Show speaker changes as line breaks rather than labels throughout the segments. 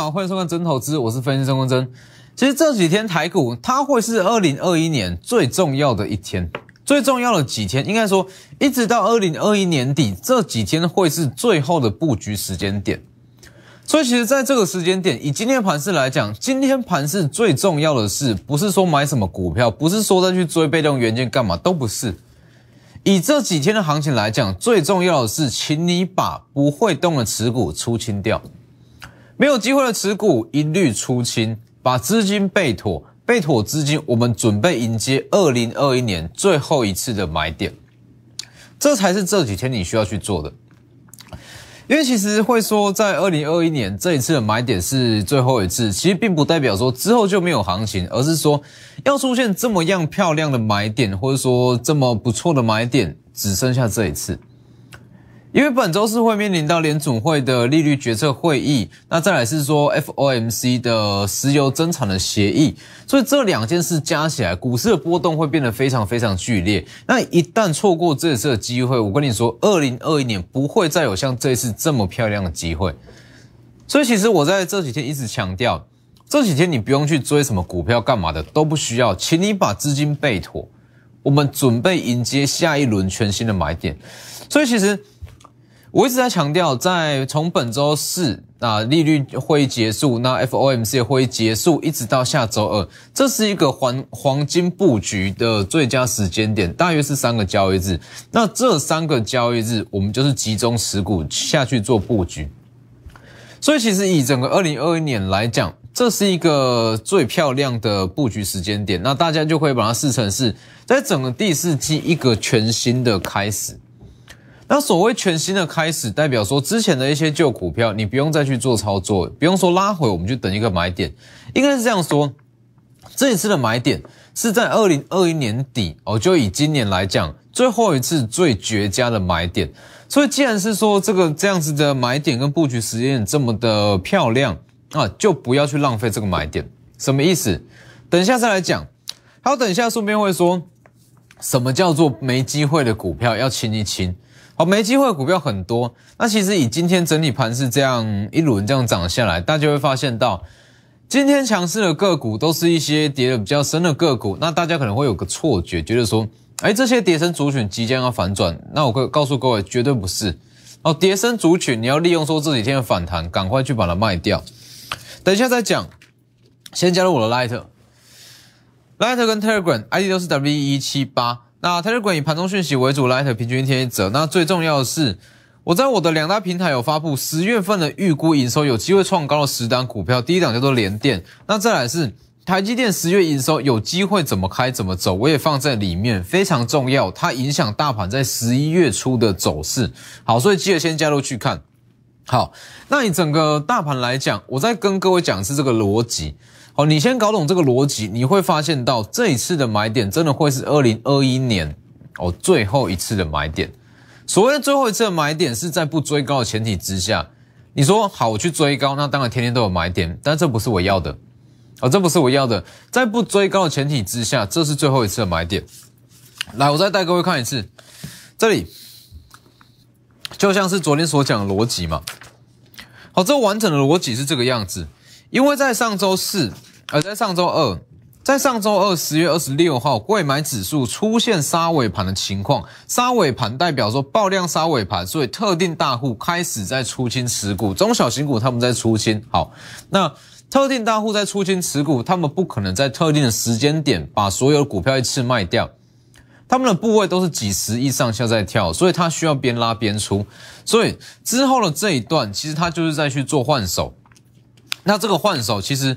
好，欢迎收看真投资，我是分析师郑坤真。其实这几天台股它会是二零二一年最重要的一天，最重要的几天，应该说一直到二零二一年底这几天会是最后的布局时间点。所以其实在这个时间点，以今天盘势来讲，今天盘势最重要的是，不是说买什么股票，不是说再去追被动元件干嘛，都不是。以这几天的行情来讲，最重要的是，请你把不会动的持股出清掉，没有机会的持股一律出清，把资金备妥，备妥资金，我们准备迎接二零二一年最后一次的买点，这才是这几天你需要去做的。因为其实会说，在二零二一年这一次的买点是最后一次，其实并不代表说之后就没有行情，而是说要出现这么样漂亮的买点，或者说这么不错的买点，只剩下这一次。因为本周是会面临到联总会的利率决策会议，那再来是说 FOMC 的石油增产的协议，所以这两件事加起来，股市的波动会变得非常非常剧烈。那一旦错过这次的机会，我跟你说，二零二一年不会再有像这次这么漂亮的机会。所以其实我在这几天一直强调，这几天你不用去追什么股票干嘛的都不需要，请你把资金备妥，我们准备迎接下一轮全新的买点。所以其实。我一直在强调，在从本周四啊利率会议结束，那 FOMC 会议结束，一直到下周二，这是一个黄黄金布局的最佳时间点，大约是三个交易日。那这三个交易日，我们就是集中持股下去做布局。所以，其实以整个二零二一年来讲，这是一个最漂亮的布局时间点。那大家就可以把它视成是在整个第四季一个全新的开始。那所谓全新的开始，代表说之前的一些旧股票，你不用再去做操作，不用说拉回，我们就等一个买点，应该是这样说。这一次的买点是在二零二一年底哦，就以今年来讲，最后一次最绝佳的买点。所以既然是说这个这样子的买点跟布局时间这么的漂亮啊，就不要去浪费这个买点。什么意思？等一下再来讲。还有等一下顺便会说，什么叫做没机会的股票要清一清。好，没机会的股票很多。那其实以今天整理盘是这样一轮这样涨下来，大家会发现到今天强势的个股都是一些跌的比较深的个股。那大家可能会有个错觉，觉得说，哎，这些跌升族群即将要反转。那我可告诉各位，绝对不是。哦，跌升族群你要利用说这几天的反弹，赶快去把它卖掉。等一下再讲，先加入我的 Light，Light 跟 Telegram ID 都是 W 一七八。那台积馆以盘中讯息为主，Light 平均天一折。那最重要的是，我在我的两大平台有发布十月份的预估营收，有机会创高的十档股票。第一档叫做联电，那再来是台积电十月营收有机会怎么开怎么走，我也放在里面，非常重要，它影响大盘在十一月初的走势。好，所以记得先加入去看。好，那你整个大盘来讲，我再跟各位讲是这个逻辑。好，你先搞懂这个逻辑，你会发现到这一次的买点真的会是二零二一年哦最后一次的买点。所谓的最后一次的买点，是在不追高的前提之下。你说好，我去追高，那当然天天都有买点，但这不是我要的哦，这不是我要的。在不追高的前提之下，这是最后一次的买点。来，我再带各位看一次，这里就像是昨天所讲的逻辑嘛。好，这完整的逻辑是这个样子。因为在上周四，而在上周二，在上周二十月二十六号，贵买指数出现杀尾盘的情况，杀尾盘代表说爆量杀尾盘，所以特定大户开始在出清持股，中小型股他们在出清。好，那特定大户在出清持股，他们不可能在特定的时间点把所有股票一次卖掉，他们的部位都是几十亿上下在跳，所以他需要边拉边出，所以之后的这一段，其实他就是在去做换手。那这个换手，其实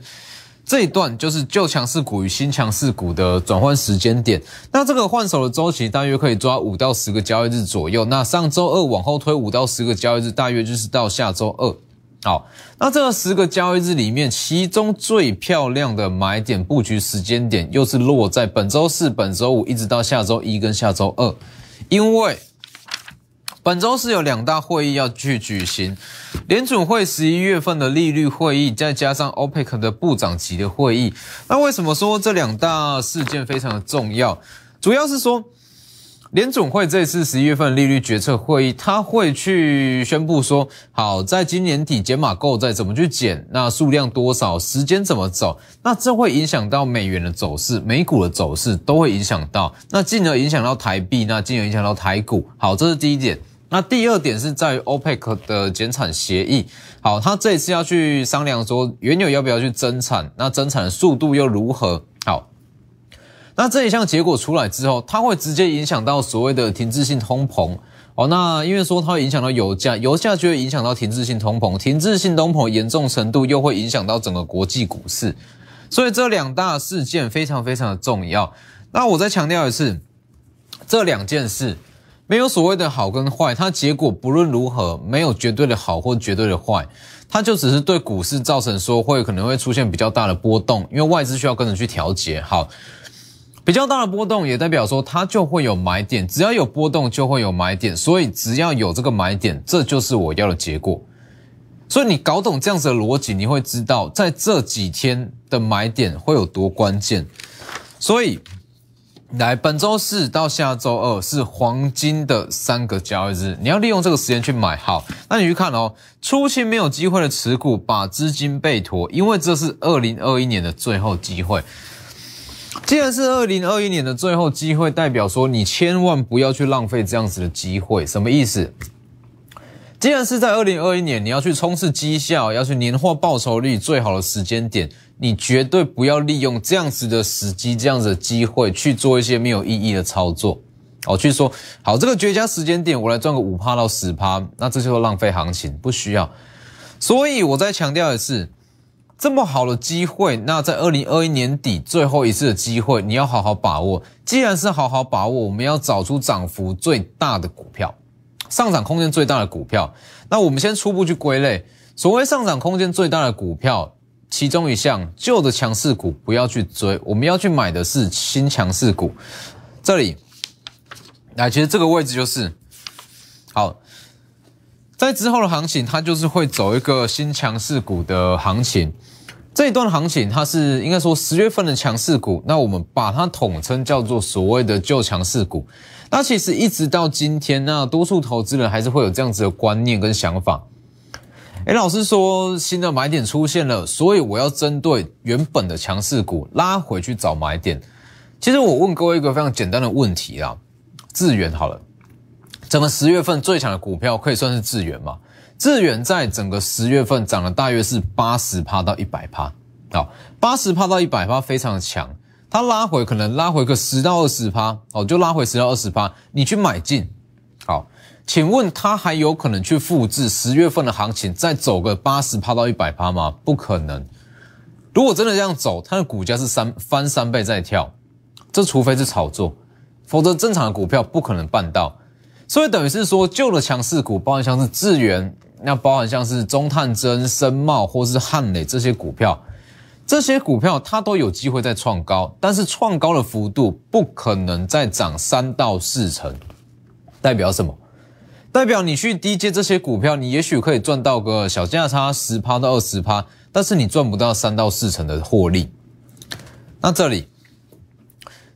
这一段就是旧强势股与新强势股的转换时间点。那这个换手的周期大约可以抓五到十个交易日左右。那上周二往后推五到十个交易日，大约就是到下周二。好，那这个十个交易日里面，其中最漂亮的买点布局时间点，又是落在本周四、本周五一直到下周一跟下周二，因为。本周是有两大会议要去举行，联准会十一月份的利率会议，再加上 OPEC 的部长级的会议。那为什么说这两大事件非常的重要？主要是说联总会这次十一月份利率决策会议，他会去宣布说，好，在今年底减码购债怎么去减，那数量多少，时间怎么走，那这会影响到美元的走势，美股的走势都会影响到，那进而影响到台币，那进而影响到台股。好，这是第一点。那第二点是在 OPEC 的减产协议，好，他这一次要去商量说，原油要不要去增产，那增产的速度又如何？好。那这一项结果出来之后，它会直接影响到所谓的停滞性通膨哦。那因为说它会影响到油价，油价就会影响到停滞性通膨，停滞性通膨严重程度又会影响到整个国际股市。所以这两大事件非常非常的重要。那我再强调一次，这两件事没有所谓的好跟坏，它结果不论如何没有绝对的好或绝对的坏，它就只是对股市造成说会可能会出现比较大的波动，因为外资需要跟着去调节。好。比较大的波动也代表说它就会有买点，只要有波动就会有买点，所以只要有这个买点，这就是我要的结果。所以你搞懂这样子的逻辑，你会知道在这几天的买点会有多关键。所以，来本周四到下周二是黄金的三个交易日，你要利用这个时间去买。好，那你去看哦，初期没有机会的持股，把资金备妥，因为这是二零二一年的最后机会。既然是二零二一年的最后机会，代表说你千万不要去浪费这样子的机会。什么意思？既然是在二零二一年，你要去冲刺绩效，要去年化报酬率最好的时间点，你绝对不要利用这样子的时机、这样子的机会去做一些没有意义的操作。哦，去说好这个绝佳时间点，我来赚个五趴到十趴，那这就是浪费行情，不需要。所以我再强调的是。这么好的机会，那在二零二一年底最后一次的机会，你要好好把握。既然是好好把握，我们要找出涨幅最大的股票，上涨空间最大的股票。那我们先初步去归类，所谓上涨空间最大的股票，其中一项旧的强势股不要去追，我们要去买的是新强势股。这里，那其实这个位置就是好。在之后的行情，它就是会走一个新强势股的行情。这一段行情，它是应该说十月份的强势股，那我们把它统称叫做所谓的旧强势股。那其实一直到今天，那多数投资人还是会有这样子的观念跟想法。哎，老师说新的买点出现了，所以我要针对原本的强势股拉回去找买点。其实我问各位一个非常简单的问题啊，资源好了。整个十月份最强的股票可以算是智源吗？智源在整个十月份涨了大约是八十趴到一百趴，好，八十趴到一百趴非常的强，它拉回可能拉回个十到二十趴，哦，就拉回十到二十趴，你去买进，好，请问它还有可能去复制十月份的行情，再走个八十趴到一百趴吗？不可能。如果真的这样走，它的股价是三翻三倍再跳，这除非是炒作，否则正常的股票不可能办到。所以等于是说，旧的强势股，包含像是智源，那包含像是中探针、深茂或是汉磊这些股票，这些股票它都有机会再创高，但是创高的幅度不可能再涨三到四成。代表什么？代表你去低接这些股票，你也许可以赚到个小价差十趴到二十趴，但是你赚不到三到四成的获利。那这里。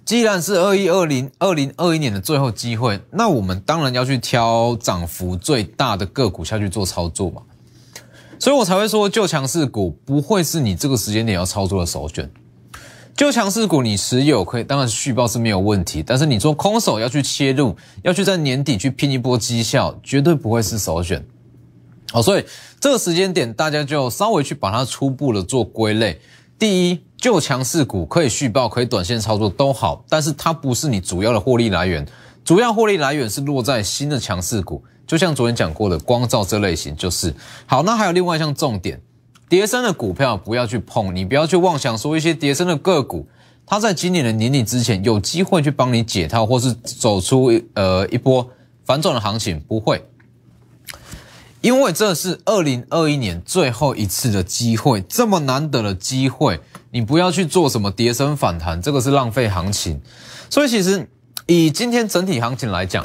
既然是二一二零二零二一年的最后机会，那我们当然要去挑涨幅最大的个股下去做操作嘛。所以我才会说，旧强势股不会是你这个时间点要操作的首选。旧强势股你持有可以，当然续报是没有问题，但是你做空手要去切入，要去在年底去拼一波绩效，绝对不会是首选。好，所以这个时间点大家就稍微去把它初步的做归类。第一，旧强势股可以续报，可以短线操作都好，但是它不是你主要的获利来源，主要获利来源是落在新的强势股，就像昨天讲过的光照这类型就是好。那还有另外一项重点，叠升的股票不要去碰，你不要去妄想说一些叠升的个股，它在今年的年底之前有机会去帮你解套，或是走出呃一波反转的行情，不会。因为这是二零二一年最后一次的机会，这么难得的机会，你不要去做什么跌升反弹，这个是浪费行情。所以其实以今天整体行情来讲，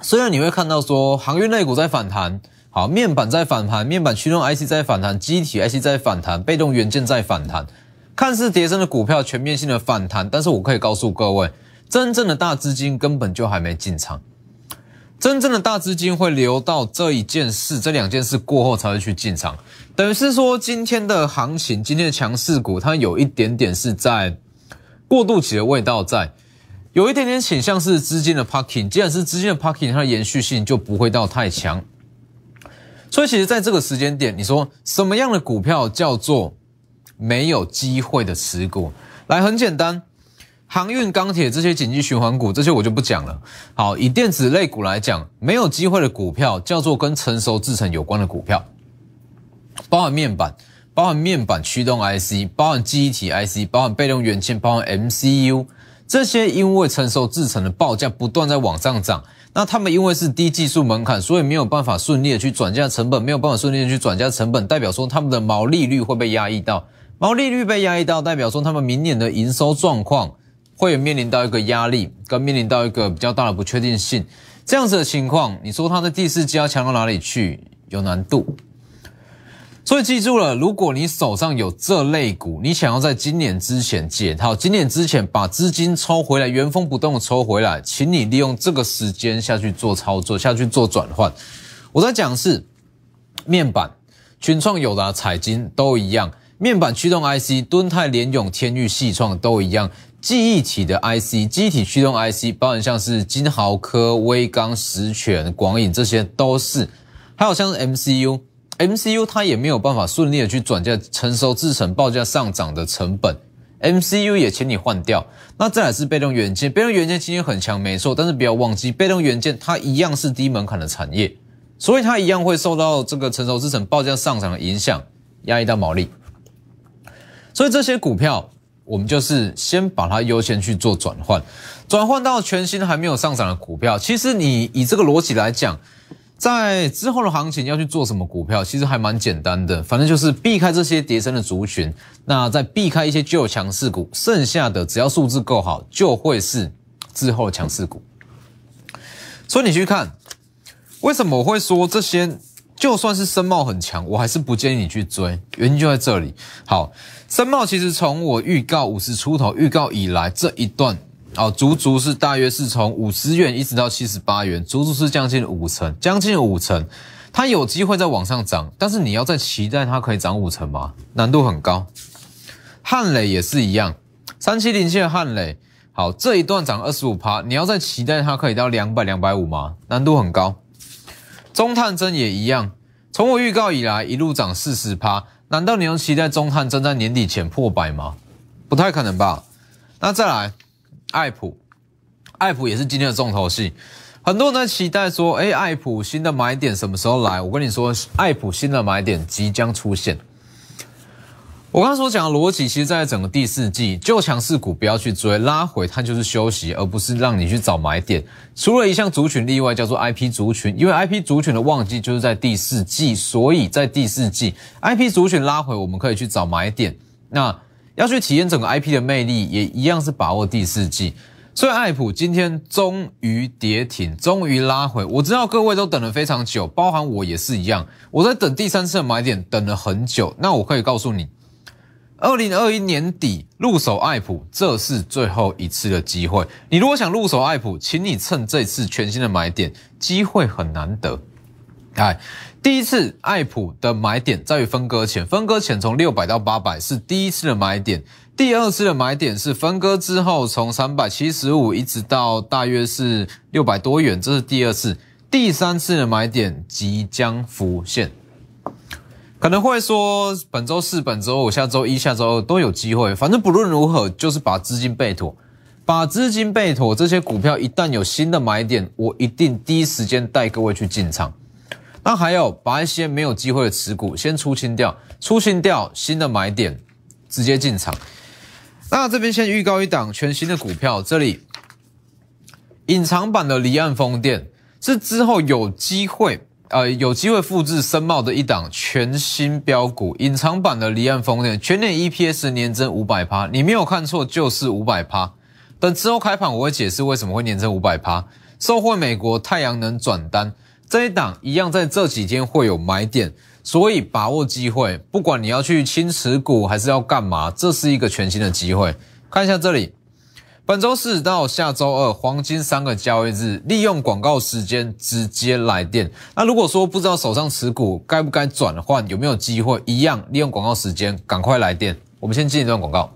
虽然你会看到说航运类股在反弹，好面板在反弹，面板驱动 IC 在反弹，机体 IC 在反弹，被动元件在反弹，看似跌升的股票全面性的反弹，但是我可以告诉各位，真正的大资金根本就还没进场，真正的大资金会留到这一件事、这两件事过后才会去进场。等于是说，今天的行情、今天的强势股，它有一点点是在过渡期的味道在。有一点点倾向是资金的 parking，既然是资金的 parking，它的延续性就不会到太强。所以其实在这个时间点，你说什么样的股票叫做没有机会的持股？来，很简单，航运、钢铁这些紧急循环股，这些我就不讲了。好，以电子类股来讲，没有机会的股票叫做跟成熟制程有关的股票，包含面板、包含面板驱动 IC、包含记忆体 IC、包含被动元件、包含 MCU。这些因为成熟制成的报价不断在往上涨，那他们因为是低技术门槛，所以没有办法顺利的去转嫁成本，没有办法顺利的去转嫁成本，代表说他们的毛利率会被压抑到，毛利率被压抑到，代表说他们明年的营收状况会面临到一个压力，跟面临到一个比较大的不确定性，这样子的情况，你说它的第四季要强到哪里去，有难度。所以记住了，如果你手上有这类股，你想要在今年之前解套，今年之前把资金抽回来，原封不动的抽回来，请你利用这个时间下去做操作，下去做转换。我在讲是面板、群创、友达、彩金都一样，面板驱动 IC，敦泰、联永、天域、细创都一样，记忆体的 IC，记忆体驱动 IC，包含像是金豪科、威刚、实权、广影，这些都是，还有像是 MCU。MCU 它也没有办法顺利的去转嫁成熟制成报价上涨的成本，MCU 也请你换掉。那再来是被动元件，被动元件今天很强，没错，但是不要忘记，被动元件它一样是低门槛的产业，所以它一样会受到这个成熟制成报价上涨的影响，压抑到毛利。所以这些股票，我们就是先把它优先去做转换，转换到全新还没有上涨的股票。其实你以这个逻辑来讲。在之后的行情要去做什么股票，其实还蛮简单的，反正就是避开这些跌升的族群，那再避开一些旧强势股，剩下的只要数字够好，就会是之后的强势股。所以你去看，为什么我会说这些就算是申茂很强，我还是不建议你去追，原因就在这里。好，申茂其实从我预告五十出头预告以来这一段。哦，足足是大约是从五十元一直到七十八元，足足是将近五成，将近五成，它有机会再往上涨，但是你要再期待它可以涨五成吗？难度很高。汉磊也是一样，三七零七的汉磊，好，这一段涨二十五趴，你要再期待它可以到两百两百五吗？难度很高。中探针也一样，从我预告以来一路涨四十趴，难道你能期待中探针在年底前破百吗？不太可能吧。那再来。爱普，爱普也是今天的重头戏，很多人在期待说，哎，爱普新的买点什么时候来？我跟你说，爱普新的买点即将出现。我刚刚所讲的逻辑，其实在整个第四季，就强势股不要去追，拉回它就是休息，而不是让你去找买点。除了一项族群例外，叫做 IP 族群，因为 IP 族群的旺季就是在第四季，所以在第四季 IP 族群拉回，我们可以去找买点。那要去体验整个 IP 的魅力，也一样是把握第四季。所以爱普今天终于跌停，终于拉回。我知道各位都等了非常久，包含我也是一样。我在等第三次的买点，等了很久。那我可以告诉你，二零二一年底入手爱普，这是最后一次的机会。你如果想入手爱普，请你趁这次全新的买点，机会很难得。哎，第一次爱普的买点在于分割前，分割前从六百到八百是第一次的买点，第二次的买点是分割之后从三百七十五一直到大约是六百多元，这是第二次，第三次的买点即将浮现。可能会说本周四、本周五、下周一、下周二都有机会，反正不论如何就是把资金备妥，把资金备妥，这些股票一旦有新的买点，我一定第一时间带各位去进场。那还有把一些没有机会的持股先出清掉，出清掉新的买点，直接进场。那这边先预告一档全新的股票，这里隐藏版的离岸风电是之后有机会，呃，有机会复制深茂的一档全新标股。隐藏版的离岸风电全年 EPS 年增五百趴，你没有看错，就是五百趴。等之后开盘我会解释为什么会年增五百趴，受惠美国太阳能转单。这一档一样，在这几天会有买点，所以把握机会。不管你要去清持股还是要干嘛，这是一个全新的机会。看一下这里，本周四到下周二黄金三个交易日，利用广告时间直接来电。那如果说不知道手上持股该不该转换，有没有机会，一样利用广告时间赶快来电。我们先进一段广告。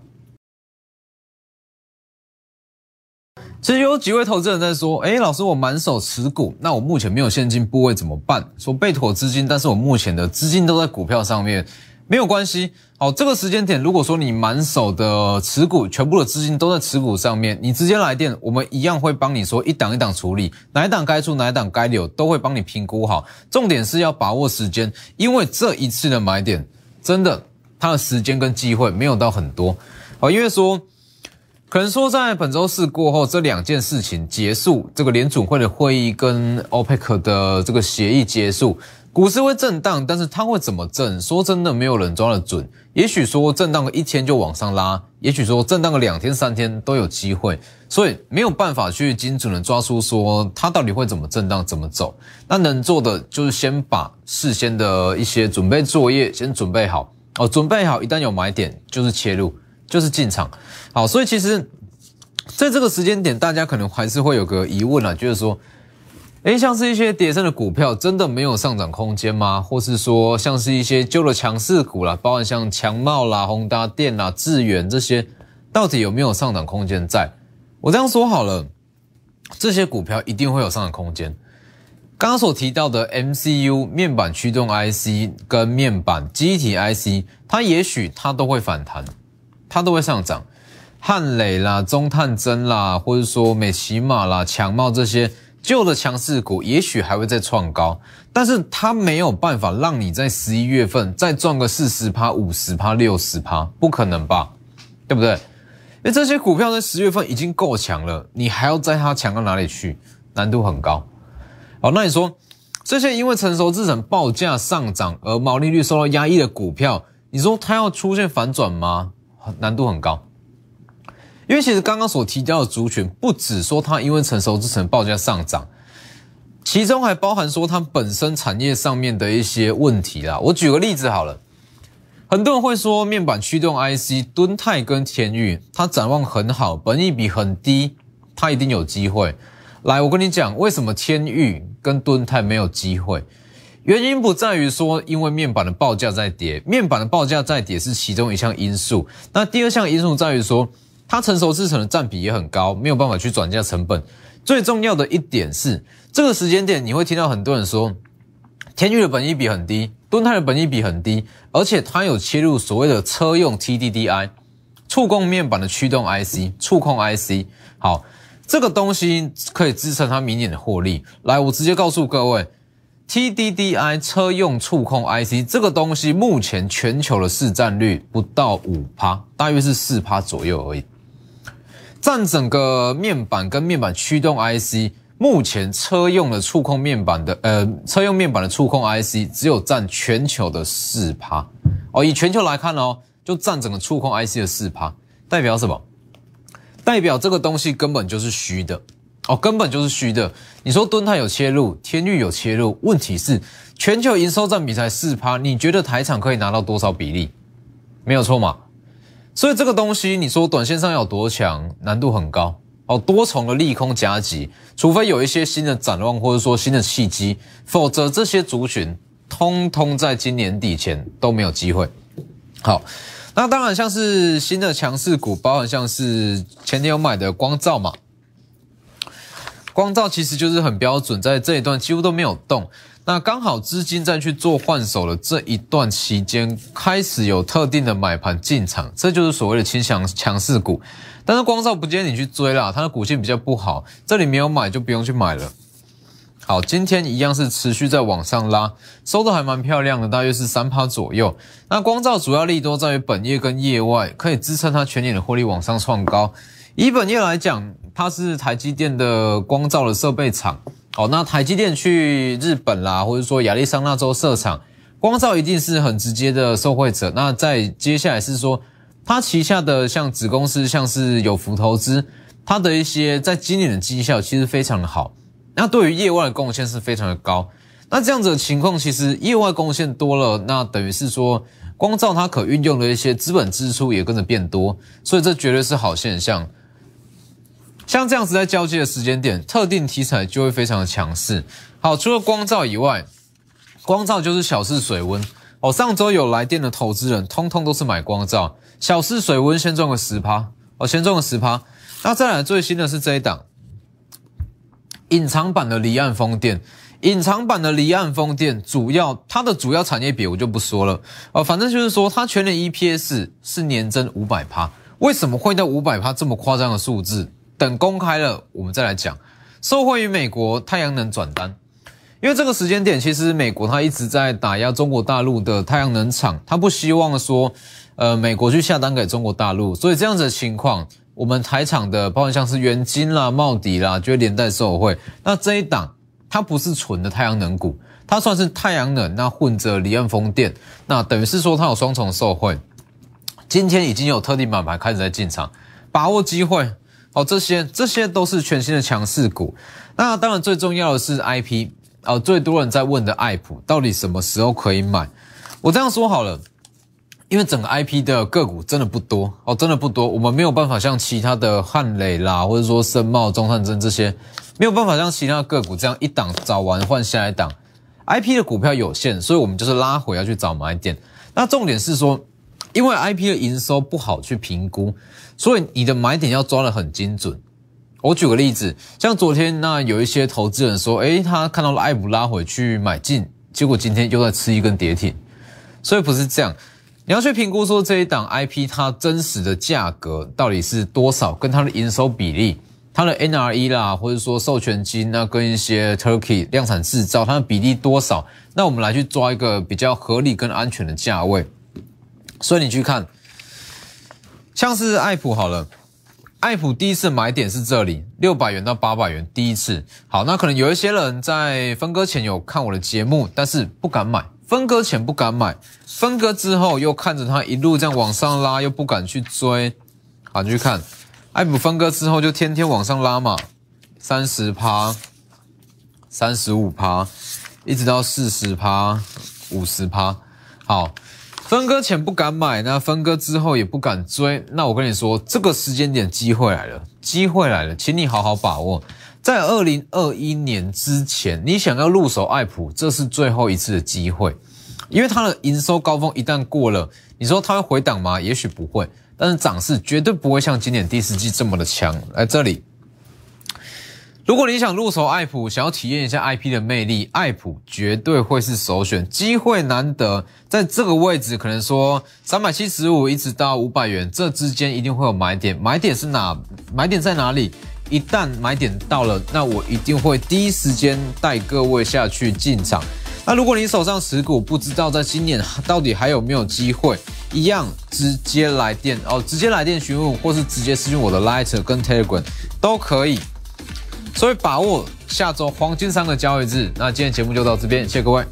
其实有几位投资人在说：“哎，老师，我满手持股，那我目前没有现金部位怎么办？说备妥资金，但是我目前的资金都在股票上面，没有关系。好，这个时间点，如果说你满手的持股，全部的资金都在持股上面，你直接来电，我们一样会帮你说一档一档处理，哪一档该出，哪一档该留，都会帮你评估好。重点是要把握时间，因为这一次的买点，真的它的时间跟机会没有到很多。好，因为说。可能说，在本周四过后，这两件事情结束，这个联储会的会议跟 OPEC 的这个协议结束，股市会震荡，但是它会怎么震？说真的，没有人抓得准。也许说震荡个一天就往上拉，也许说震荡个两天三天都有机会，所以没有办法去精准的抓出说它到底会怎么震荡，怎么走。那能做的就是先把事先的一些准备作业先准备好哦，准备好，一旦有买点就是切入。就是进场，好，所以其实在这个时间点，大家可能还是会有个疑问啊，就是说，诶，像是一些跌升的股票，真的没有上涨空间吗？或是说，像是一些旧的强势股啦，包含像强茂啦、宏达电啦、智远这些，到底有没有上涨空间？在我这样说好了，这些股票一定会有上涨空间。刚刚所提到的 MCU 面板驱动 IC 跟面板机体 IC，它也许它都会反弹。它都会上涨，汉磊啦、中探针啦，或者说美骑马啦、强茂这些旧的强势股，也许还会再创高，但是它没有办法让你在十一月份再赚个四十趴、五十趴、六十趴，不可能吧？对不对？因为这些股票在十月份已经够强了，你还要在它强到哪里去？难度很高。好，那你说这些因为成熟制成报价上涨而毛利率受到压抑的股票，你说它要出现反转吗？难度很高，因为其实刚刚所提到的族群，不止说它因为成熟制成报价上涨，其中还包含说它本身产业上面的一些问题啦。我举个例子好了，很多人会说面板驱动 IC 敦泰跟天域，它展望很好，本益比很低，它一定有机会。来，我跟你讲，为什么天域跟敦泰没有机会？原因不在于说，因为面板的报价在跌，面板的报价在跌是其中一项因素。那第二项因素在于说，它成熟制成的占比也很高，没有办法去转嫁成本。最重要的一点是，这个时间点你会听到很多人说，天宇的本益比很低，敦泰的本益比很低，而且它有切入所谓的车用 TDDI，触控面板的驱动 IC，触控 IC。好，这个东西可以支撑它明年的获利。来，我直接告诉各位。TDDI 车用触控 IC 这个东西，目前全球的市占率不到五趴，大约是四趴左右而已。占整个面板跟面板驱动 IC，目前车用的触控面板的，呃，车用面板的触控 IC 只有占全球的四趴哦。以全球来看哦，就占整个触控 IC 的四趴，代表什么？代表这个东西根本就是虚的。哦，根本就是虚的。你说敦泰有切入，天域有切入，问题是全球营收占比才四趴，你觉得台厂可以拿到多少比例？没有错嘛。所以这个东西，你说短线上有多强，难度很高。哦，多重的利空夹击，除非有一些新的展望，或者说新的契机，否则这些族群通通在今年底前都没有机会。好，那当然像是新的强势股，包含像是前天有买的光照嘛。光照其实就是很标准，在这一段几乎都没有动。那刚好资金在去做换手的这一段期间，开始有特定的买盘进场，这就是所谓的轻强强势股。但是光照不建议你去追啦，它的股性比较不好，这里没有买就不用去买了。好，今天一样是持续在往上拉，收的还蛮漂亮的，大约是三趴左右。那光照主要利多在于本业跟业外，可以支撑它全年的获利往上创高。以本业来讲，它是台积电的光照的设备厂。好，那台积电去日本啦，或者说亚利桑那州设厂，光照一定是很直接的受惠者。那在接下来是说，它旗下的像子公司，像是有福投资，它的一些在今年的绩效其实非常的好。那对于业外的贡献是非常的高。那这样子的情况，其实业外贡献多了，那等于是说光照它可运用的一些资本支出也跟着变多，所以这绝对是好现象。像这样子在交接的时间点，特定题材就会非常的强势。好，除了光照以外，光照就是小试水温。哦，上周有来电的投资人，通通都是买光照，小试水温，先赚个十趴。哦，先赚个十趴。那再来最新的是这一档，隐藏版的离岸风电。隐藏版的离岸风电，主要它的主要产业别我就不说了。哦，反正就是说它全年 EPS 是年增五百趴。为什么会到五百趴这么夸张的数字？等公开了，我们再来讲。受惠于美国太阳能转单。因为这个时间点，其实美国它一直在打压中国大陆的太阳能厂，它不希望说，呃，美国去下单给中国大陆，所以这样子的情况，我们台厂的，包括像是元金啦、茂迪啦，就会连带受惠。那这一档，它不是纯的太阳能股，它算是太阳能，那混着离岸风电，那等于是说它有双重受惠。今天已经有特定板牌开始在进场，把握机会。好，这些这些都是全新的强势股。那当然最重要的是 IP。哦，最多人在问的爱普到底什么时候可以买？我这样说好了，因为整个 IP 的个股真的不多哦，真的不多，我们没有办法像其他的汉磊啦，或者说森茂、中汉证这些，没有办法像其他的个股这样一档找完换下一档。IP 的股票有限，所以我们就是拉回要去找买点。那重点是说，因为 IP 的营收不好去评估，所以你的买点要抓得很精准。我举个例子，像昨天那有一些投资人说，诶，他看到了艾普拉回去买进，结果今天又在吃一根跌停，所以不是这样，你要去评估说这一档 IP 它真实的价格到底是多少，跟它的营收比例、它的 NRE 啦，或者说授权金，那跟一些 Turkey 量产制造它的比例多少，那我们来去抓一个比较合理跟安全的价位。所以你去看，像是爱普好了。爱普第一次买点是这里，六百元到八百元，第一次。好，那可能有一些人在分割前有看我的节目，但是不敢买。分割前不敢买，分割之后又看着它一路这样往上拉，又不敢去追。好，你去看，爱普分割之后就天天往上拉嘛，三十趴、三十五趴，一直到四十趴、五十趴。好。分割前不敢买，那分割之后也不敢追。那我跟你说，这个时间点机会来了，机会来了，请你好好把握。在二零二一年之前，你想要入手爱普，这是最后一次的机会，因为它的营收高峰一旦过了，你说它会回档吗？也许不会，但是涨势绝对不会像今年第四季这么的强。来这里。如果你想入手爱普，想要体验一下 IP 的魅力，爱普绝对会是首选。机会难得，在这个位置，可能说三百七十五一直到五百元，这之间一定会有买点。买点是哪？买点在哪里？一旦买点到了，那我一定会第一时间带各位下去进场。那如果你手上持股，不知道在今年到底还有没有机会，一样直接来电哦，直接来电询问，或是直接私信我的 Lighter 跟 Telegram 都可以。所以把握下周黄金三个交易日，那今天节目就到这边，谢谢各位。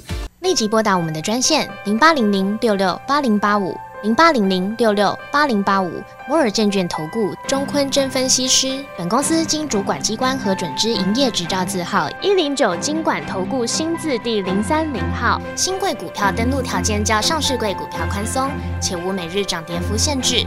立即拨打我们的专线零八零零六六八零八五零八零零六六八零八五摩尔证券投顾钟坤真分析师。本公司经主管机关核准之营业执照字号一零九金管投顾新字第零三零号。新贵股票登录条件较上市贵股票宽松，且无每日涨跌幅限制。